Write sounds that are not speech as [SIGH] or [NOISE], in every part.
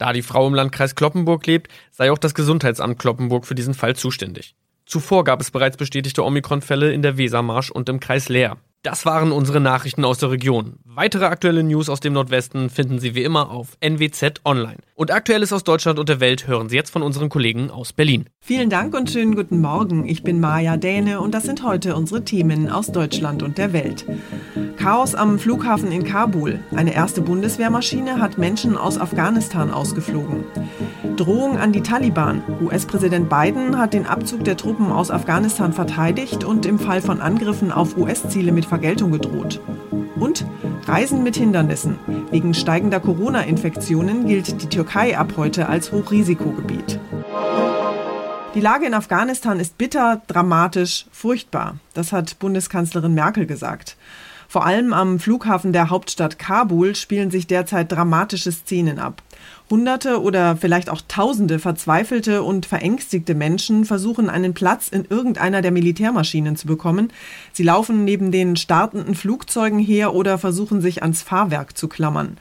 Da die Frau im Landkreis Kloppenburg lebt, sei auch das Gesundheitsamt Kloppenburg für diesen Fall zuständig. Zuvor gab es bereits bestätigte Omikron-Fälle in der Wesermarsch und im Kreis Leer. Das waren unsere Nachrichten aus der Region. Weitere aktuelle News aus dem Nordwesten finden Sie wie immer auf NWZ Online. Und Aktuelles aus Deutschland und der Welt hören Sie jetzt von unseren Kollegen aus Berlin. Vielen Dank und schönen guten Morgen. Ich bin Maja Däne und das sind heute unsere Themen aus Deutschland und der Welt. Chaos am Flughafen in Kabul. Eine erste Bundeswehrmaschine hat Menschen aus Afghanistan ausgeflogen. Drohung an die Taliban. US-Präsident Biden hat den Abzug der Truppen aus Afghanistan verteidigt und im Fall von Angriffen auf US-Ziele mit Vergeltung gedroht. Und Reisen mit Hindernissen. Wegen steigender Corona-Infektionen gilt die Türkei ab heute als Hochrisikogebiet. Die Lage in Afghanistan ist bitter, dramatisch, furchtbar. Das hat Bundeskanzlerin Merkel gesagt. Vor allem am Flughafen der Hauptstadt Kabul spielen sich derzeit dramatische Szenen ab. Hunderte oder vielleicht auch Tausende verzweifelte und verängstigte Menschen versuchen einen Platz in irgendeiner der Militärmaschinen zu bekommen. Sie laufen neben den startenden Flugzeugen her oder versuchen sich ans Fahrwerk zu klammern.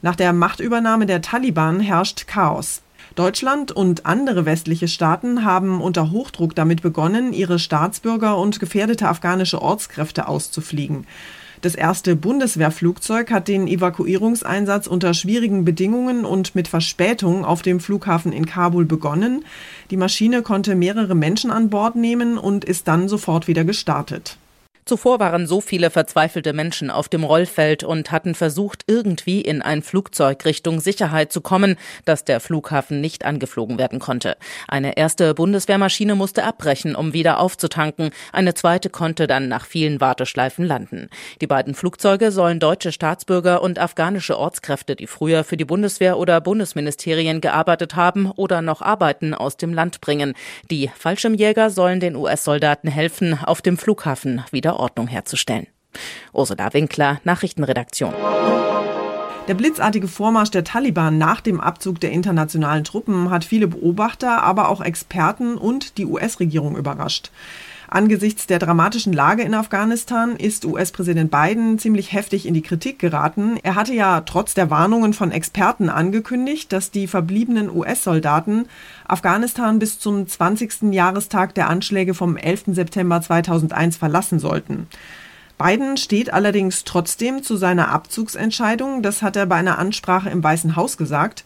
Nach der Machtübernahme der Taliban herrscht Chaos. Deutschland und andere westliche Staaten haben unter Hochdruck damit begonnen, ihre Staatsbürger und gefährdete afghanische Ortskräfte auszufliegen. Das erste Bundeswehrflugzeug hat den Evakuierungseinsatz unter schwierigen Bedingungen und mit Verspätung auf dem Flughafen in Kabul begonnen. Die Maschine konnte mehrere Menschen an Bord nehmen und ist dann sofort wieder gestartet. Zuvor waren so viele verzweifelte Menschen auf dem Rollfeld und hatten versucht, irgendwie in ein Flugzeug Richtung Sicherheit zu kommen, dass der Flughafen nicht angeflogen werden konnte. Eine erste Bundeswehrmaschine musste abbrechen, um wieder aufzutanken. Eine zweite konnte dann nach vielen Warteschleifen landen. Die beiden Flugzeuge sollen deutsche Staatsbürger und afghanische Ortskräfte, die früher für die Bundeswehr oder Bundesministerien gearbeitet haben oder noch arbeiten, aus dem Land bringen. Die Fallschirmjäger sollen den US-Soldaten helfen, auf dem Flughafen wieder Ordnung herzustellen. Ursula Winkler, Nachrichtenredaktion. Der blitzartige Vormarsch der Taliban nach dem Abzug der internationalen Truppen hat viele Beobachter, aber auch Experten und die US-Regierung überrascht. Angesichts der dramatischen Lage in Afghanistan ist US-Präsident Biden ziemlich heftig in die Kritik geraten. Er hatte ja trotz der Warnungen von Experten angekündigt, dass die verbliebenen US-Soldaten Afghanistan bis zum 20. Jahrestag der Anschläge vom 11. September 2001 verlassen sollten. Biden steht allerdings trotzdem zu seiner Abzugsentscheidung. Das hat er bei einer Ansprache im Weißen Haus gesagt.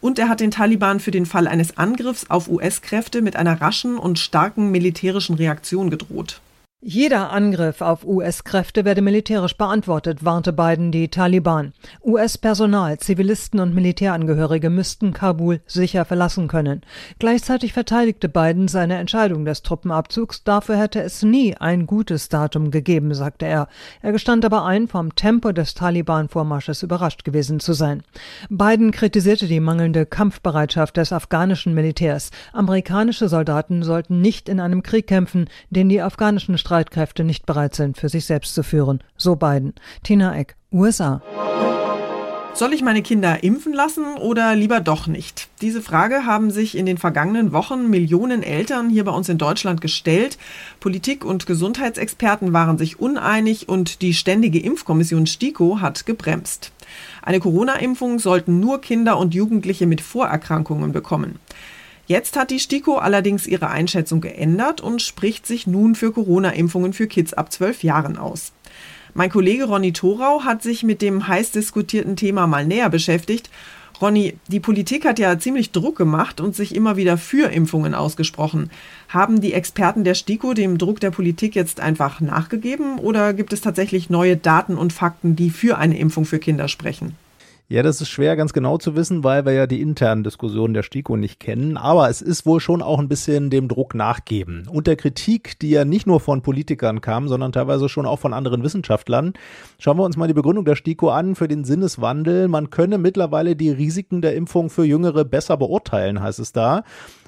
Und er hat den Taliban für den Fall eines Angriffs auf US-Kräfte mit einer raschen und starken militärischen Reaktion gedroht. Jeder Angriff auf US-Kräfte werde militärisch beantwortet, warnte Biden die Taliban. US-Personal, Zivilisten und Militärangehörige müssten Kabul sicher verlassen können. Gleichzeitig verteidigte Biden seine Entscheidung des Truppenabzugs. Dafür hätte es nie ein gutes Datum gegeben, sagte er. Er gestand aber ein, vom Tempo des Taliban-Vormarsches überrascht gewesen zu sein. Biden kritisierte die mangelnde Kampfbereitschaft des afghanischen Militärs. Amerikanische Soldaten sollten nicht in einem Krieg kämpfen, den die afghanischen Streitkräfte nicht bereit sind, für sich selbst zu führen. So Biden. Tina Eck, USA. Soll ich meine Kinder impfen lassen oder lieber doch nicht? Diese Frage haben sich in den vergangenen Wochen Millionen Eltern hier bei uns in Deutschland gestellt. Politik und Gesundheitsexperten waren sich uneinig und die Ständige Impfkommission STIKO hat gebremst. Eine Corona-Impfung sollten nur Kinder und Jugendliche mit Vorerkrankungen bekommen. Jetzt hat die STIKO allerdings ihre Einschätzung geändert und spricht sich nun für Corona-Impfungen für Kids ab 12 Jahren aus. Mein Kollege Ronny Thorau hat sich mit dem heiß diskutierten Thema mal näher beschäftigt. Ronny, die Politik hat ja ziemlich Druck gemacht und sich immer wieder für Impfungen ausgesprochen. Haben die Experten der STIKO dem Druck der Politik jetzt einfach nachgegeben oder gibt es tatsächlich neue Daten und Fakten, die für eine Impfung für Kinder sprechen? Ja, das ist schwer ganz genau zu wissen, weil wir ja die internen Diskussionen der STIKO nicht kennen. Aber es ist wohl schon auch ein bisschen dem Druck nachgeben. Und der Kritik, die ja nicht nur von Politikern kam, sondern teilweise schon auch von anderen Wissenschaftlern. Schauen wir uns mal die Begründung der STIKO an für den Sinneswandel. Man könne mittlerweile die Risiken der Impfung für Jüngere besser beurteilen, heißt es da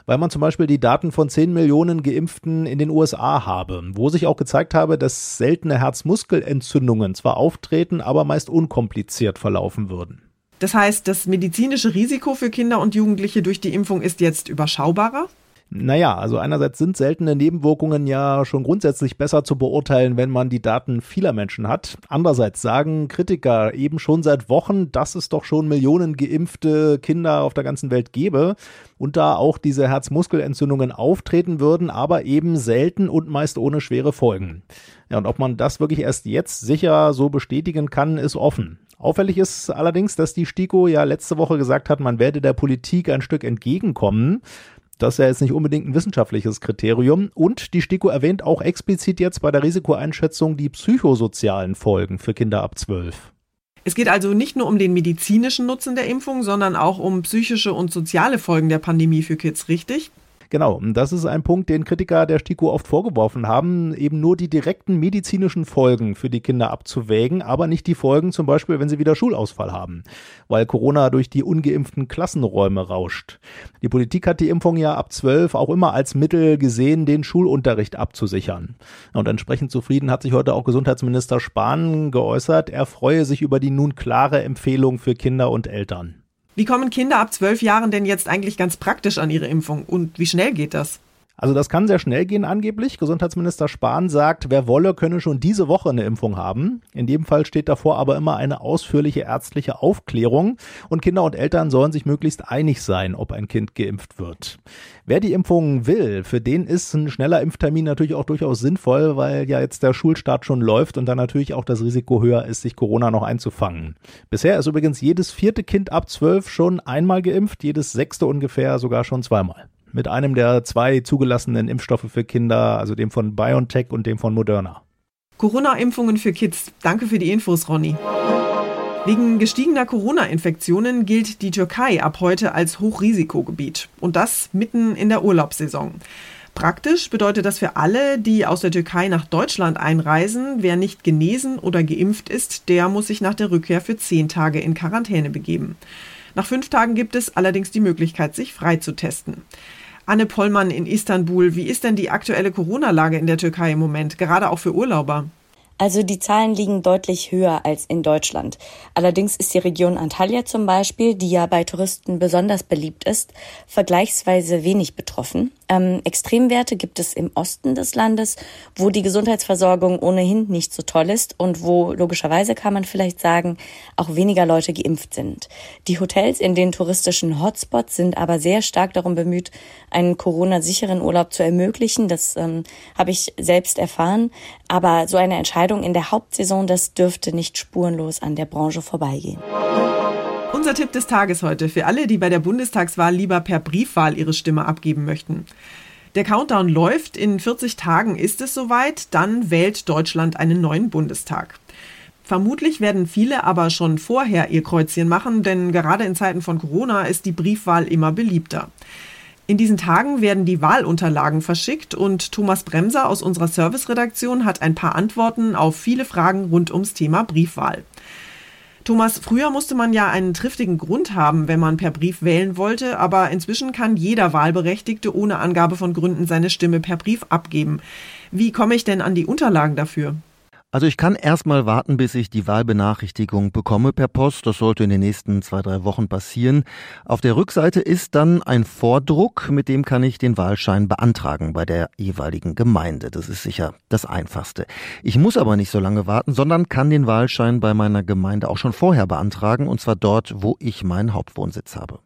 weil man zum Beispiel die Daten von 10 Millionen Geimpften in den USA habe, wo sich auch gezeigt habe, dass seltene Herzmuskelentzündungen zwar auftreten, aber meist unkompliziert verlaufen würden. Das heißt, das medizinische Risiko für Kinder und Jugendliche durch die Impfung ist jetzt überschaubarer? Naja, also einerseits sind seltene Nebenwirkungen ja schon grundsätzlich besser zu beurteilen, wenn man die Daten vieler Menschen hat. Andererseits sagen Kritiker eben schon seit Wochen, dass es doch schon Millionen geimpfte Kinder auf der ganzen Welt gäbe und da auch diese Herzmuskelentzündungen auftreten würden, aber eben selten und meist ohne schwere Folgen. Ja, und ob man das wirklich erst jetzt sicher so bestätigen kann, ist offen. Auffällig ist allerdings, dass die STIKO ja letzte Woche gesagt hat, man werde der Politik ein Stück entgegenkommen. Das ist ja jetzt nicht unbedingt ein wissenschaftliches Kriterium. Und die STIKO erwähnt auch explizit jetzt bei der Risikoeinschätzung die psychosozialen Folgen für Kinder ab 12. Es geht also nicht nur um den medizinischen Nutzen der Impfung, sondern auch um psychische und soziale Folgen der Pandemie für Kids, richtig? Genau, das ist ein Punkt, den Kritiker der STIKO oft vorgeworfen haben, eben nur die direkten medizinischen Folgen für die Kinder abzuwägen, aber nicht die Folgen zum Beispiel, wenn sie wieder Schulausfall haben, weil Corona durch die ungeimpften Klassenräume rauscht. Die Politik hat die Impfung ja ab 12 auch immer als Mittel gesehen, den Schulunterricht abzusichern. Und entsprechend zufrieden hat sich heute auch Gesundheitsminister Spahn geäußert. Er freue sich über die nun klare Empfehlung für Kinder und Eltern. Wie kommen Kinder ab zwölf Jahren denn jetzt eigentlich ganz praktisch an ihre Impfung und wie schnell geht das? Also das kann sehr schnell gehen angeblich. Gesundheitsminister Spahn sagt, wer wolle, könne schon diese Woche eine Impfung haben. In jedem Fall steht davor aber immer eine ausführliche ärztliche Aufklärung und Kinder und Eltern sollen sich möglichst einig sein, ob ein Kind geimpft wird. Wer die Impfung will, für den ist ein schneller Impftermin natürlich auch durchaus sinnvoll, weil ja jetzt der Schulstart schon läuft und dann natürlich auch das Risiko höher ist, sich Corona noch einzufangen. Bisher ist übrigens jedes vierte Kind ab zwölf schon einmal geimpft, jedes sechste ungefähr sogar schon zweimal mit einem der zwei zugelassenen Impfstoffe für Kinder, also dem von BioNTech und dem von Moderna. Corona-Impfungen für Kids. Danke für die Infos, Ronny. Wegen gestiegener Corona-Infektionen gilt die Türkei ab heute als Hochrisikogebiet. Und das mitten in der Urlaubssaison. Praktisch bedeutet das für alle, die aus der Türkei nach Deutschland einreisen, wer nicht genesen oder geimpft ist, der muss sich nach der Rückkehr für zehn Tage in Quarantäne begeben. Nach fünf Tagen gibt es allerdings die Möglichkeit, sich frei zu testen. Anne Pollmann in Istanbul. Wie ist denn die aktuelle Corona-Lage in der Türkei im Moment, gerade auch für Urlauber? Also die Zahlen liegen deutlich höher als in Deutschland. Allerdings ist die Region Antalya zum Beispiel, die ja bei Touristen besonders beliebt ist, vergleichsweise wenig betroffen. Ähm, Extremwerte gibt es im Osten des Landes, wo die Gesundheitsversorgung ohnehin nicht so toll ist und wo logischerweise kann man vielleicht sagen, auch weniger Leute geimpft sind. Die Hotels in den touristischen Hotspots sind aber sehr stark darum bemüht, einen Corona-sicheren Urlaub zu ermöglichen. Das ähm, habe ich selbst erfahren. Aber so eine Entscheidung in der Hauptsaison, das dürfte nicht spurenlos an der Branche vorbeigehen. Unser Tipp des Tages heute für alle, die bei der Bundestagswahl lieber per Briefwahl ihre Stimme abgeben möchten. Der Countdown läuft, in 40 Tagen ist es soweit, dann wählt Deutschland einen neuen Bundestag. Vermutlich werden viele aber schon vorher ihr Kreuzchen machen, denn gerade in Zeiten von Corona ist die Briefwahl immer beliebter. In diesen Tagen werden die Wahlunterlagen verschickt und Thomas Bremser aus unserer Serviceredaktion hat ein paar Antworten auf viele Fragen rund ums Thema Briefwahl. Thomas, früher musste man ja einen triftigen Grund haben, wenn man per Brief wählen wollte, aber inzwischen kann jeder Wahlberechtigte ohne Angabe von Gründen seine Stimme per Brief abgeben. Wie komme ich denn an die Unterlagen dafür? Also ich kann erstmal warten, bis ich die Wahlbenachrichtigung bekomme per Post. Das sollte in den nächsten zwei, drei Wochen passieren. Auf der Rückseite ist dann ein Vordruck, mit dem kann ich den Wahlschein beantragen bei der jeweiligen Gemeinde. Das ist sicher das Einfachste. Ich muss aber nicht so lange warten, sondern kann den Wahlschein bei meiner Gemeinde auch schon vorher beantragen, und zwar dort, wo ich meinen Hauptwohnsitz habe.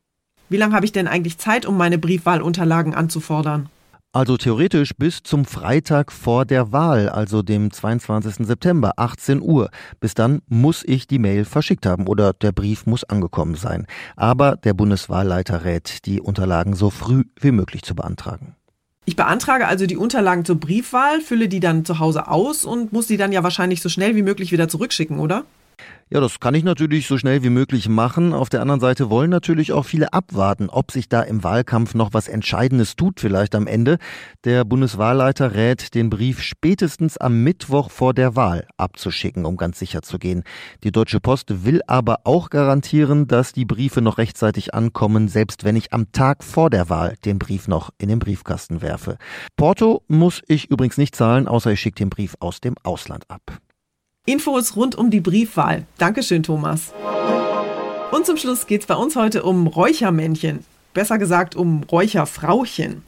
Wie lange habe ich denn eigentlich Zeit, um meine Briefwahlunterlagen anzufordern? Also theoretisch bis zum Freitag vor der Wahl, also dem 22. September, 18 Uhr. Bis dann muss ich die Mail verschickt haben oder der Brief muss angekommen sein. Aber der Bundeswahlleiter rät, die Unterlagen so früh wie möglich zu beantragen. Ich beantrage also die Unterlagen zur Briefwahl, fülle die dann zu Hause aus und muss die dann ja wahrscheinlich so schnell wie möglich wieder zurückschicken, oder? Ja, das kann ich natürlich so schnell wie möglich machen. Auf der anderen Seite wollen natürlich auch viele abwarten, ob sich da im Wahlkampf noch was Entscheidendes tut, vielleicht am Ende. Der Bundeswahlleiter rät, den Brief spätestens am Mittwoch vor der Wahl abzuschicken, um ganz sicher zu gehen. Die Deutsche Post will aber auch garantieren, dass die Briefe noch rechtzeitig ankommen, selbst wenn ich am Tag vor der Wahl den Brief noch in den Briefkasten werfe. Porto muss ich übrigens nicht zahlen, außer ich schicke den Brief aus dem Ausland ab. Infos rund um die Briefwahl. Dankeschön, Thomas. Und zum Schluss geht es bei uns heute um Räuchermännchen. Besser gesagt um Räucherfrauchen.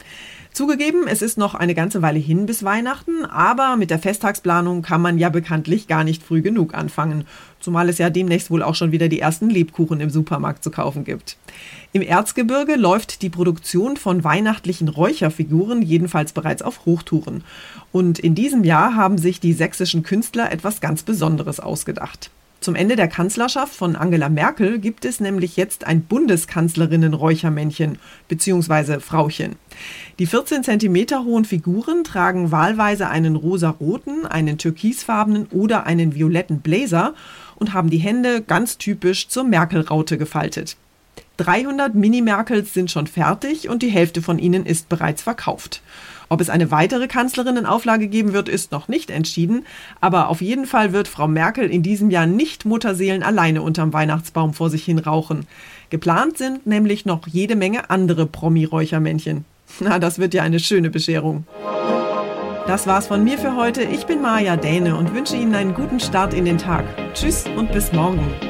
Zugegeben, es ist noch eine ganze Weile hin bis Weihnachten, aber mit der Festtagsplanung kann man ja bekanntlich gar nicht früh genug anfangen, zumal es ja demnächst wohl auch schon wieder die ersten Lebkuchen im Supermarkt zu kaufen gibt. Im Erzgebirge läuft die Produktion von weihnachtlichen Räucherfiguren jedenfalls bereits auf Hochtouren. Und in diesem Jahr haben sich die sächsischen Künstler etwas ganz Besonderes ausgedacht. Zum Ende der Kanzlerschaft von Angela Merkel gibt es nämlich jetzt ein Bundeskanzlerinnen-Räuchermännchen bzw. Frauchen. Die 14 cm hohen Figuren tragen wahlweise einen rosaroten, einen türkisfarbenen oder einen violetten Blazer und haben die Hände ganz typisch zur Merkel-Raute gefaltet. 300 Mini-Merkels sind schon fertig und die Hälfte von ihnen ist bereits verkauft. Ob es eine weitere Kanzlerinnenauflage geben wird, ist noch nicht entschieden, aber auf jeden Fall wird Frau Merkel in diesem Jahr nicht Mutterseelen alleine unterm Weihnachtsbaum vor sich hin rauchen. Geplant sind nämlich noch jede Menge andere Promi-Räuchermännchen. [LAUGHS] Na, das wird ja eine schöne Bescherung. Das war's von mir für heute. Ich bin Maja Däne und wünsche Ihnen einen guten Start in den Tag. Tschüss und bis morgen.